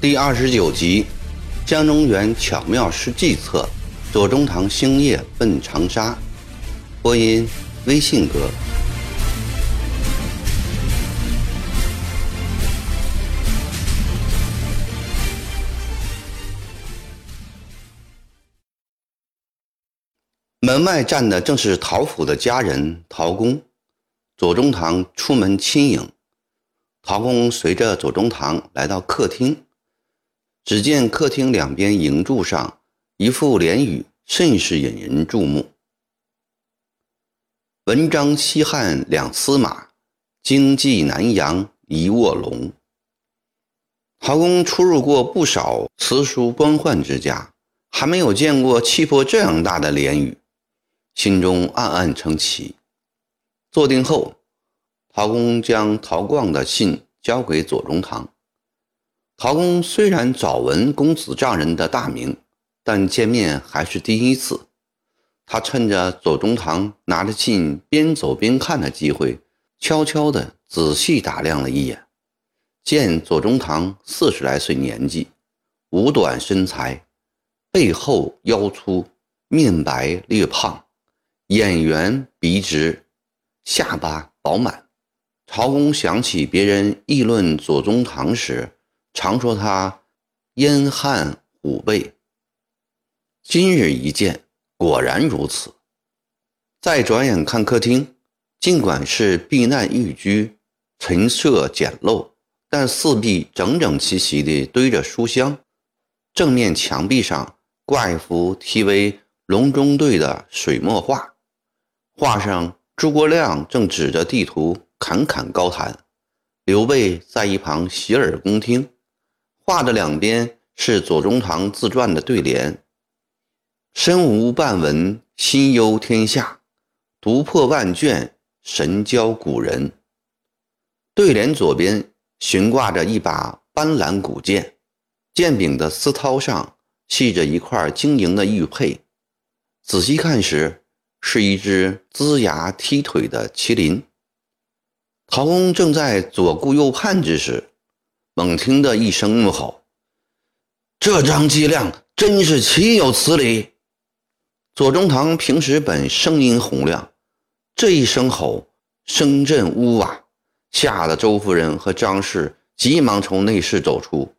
第二十九集，江中原巧妙施计策，左宗棠星夜奔长沙。播音：微信哥。门外站的正是陶府的家人陶公。左宗棠出门亲迎，陶公随着左宗棠来到客厅。只见客厅两边楹柱上一副联语，甚是引人注目：“文章西汉两司马，经济南阳一卧龙。”陶公出入过不少辞书官宦之家，还没有见过气魄这样大的联语，心中暗暗称奇。坐定后，陶公将陶逛的信交给左宗棠。陶公虽然早闻公子丈人的大名，但见面还是第一次。他趁着左宗棠拿着信边走边看的机会，悄悄地仔细打量了一眼。见左宗棠四十来岁年纪，五短身材，背后腰粗，面白略胖，眼圆鼻直，下巴饱满。陶公想起别人议论左宗棠时，常说他燕汉虎背，今日一见，果然如此。再转眼看客厅，尽管是避难寓居，陈设简陋，但四壁整整齐齐地堆着书香。正面墙壁上挂一幅题为《隆中对》的水墨画，画上诸葛亮正指着地图侃侃高谈，刘备在一旁洗耳恭听。画的两边是左宗棠自传的对联：“身无半文，心忧天下；读破万卷，神交古人。”对联左边悬挂着一把斑斓古剑，剑柄的丝绦上系着一块晶莹的玉佩。仔细看时，是一只龇牙踢腿的麒麟。陶公正在左顾右盼之时。猛听的一声怒吼：“这张机亮真是岂有此理！”左宗棠平时本声音洪亮，这一声吼声震屋瓦，吓得周夫人和张氏急忙从内室走出，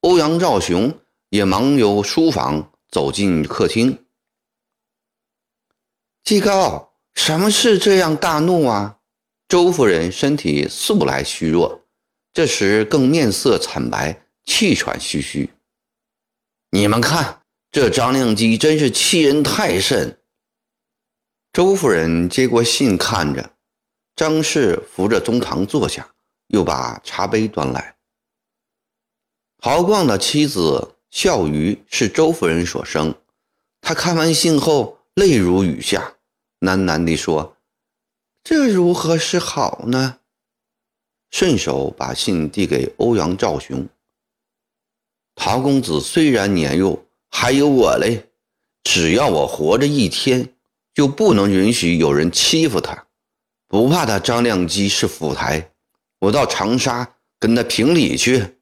欧阳兆雄也忙由书房走进客厅。季高，什么事这样大怒啊？周夫人身体素来虚弱。这时更面色惨白，气喘吁吁。你们看，这张令基真是欺人太甚。周夫人接过信，看着张氏扶着中堂坐下，又把茶杯端来。陶逛的妻子笑瑜是周夫人所生，她看完信后泪如雨下，喃喃地说：“这如何是好呢？”顺手把信递给欧阳兆雄。陶公子虽然年幼，还有我嘞。只要我活着一天，就不能允许有人欺负他。不怕他张亮基是府台，我到长沙跟他评理去。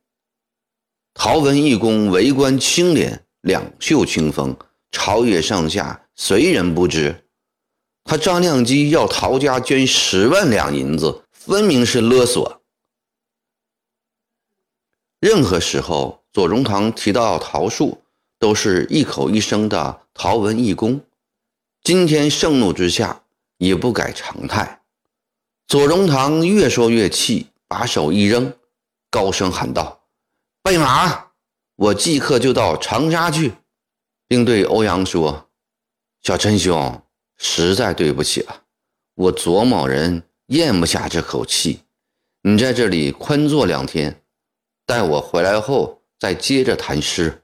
陶文义公为官清廉，两袖清风，朝野上下谁人不知？他张亮基要陶家捐十万两银子，分明是勒索。任何时候，左宗棠提到桃树，都是一口一声的“陶文义公”。今天盛怒之下，也不改常态。左宗棠越说越气，把手一扔，高声喊道：“备马！我即刻就到长沙去。”并对欧阳说：“小陈兄，实在对不起了，我左某人咽不下这口气。你在这里宽坐两天。”待我回来后再接着谈诗。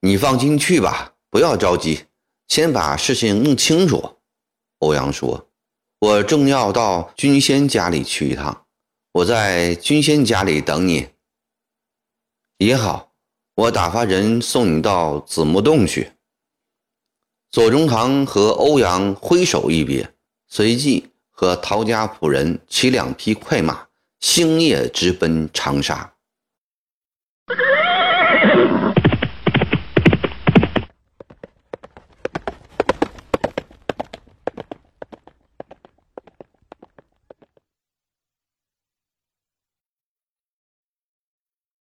你放心去吧，不要着急，先把事情弄清楚。欧阳说：“我正要到君仙家里去一趟，我在君仙家里等你。也好，我打发人送你到紫木洞去。”左宗棠和欧阳挥手一别，随即和陶家仆人骑两匹快马，星夜直奔长沙。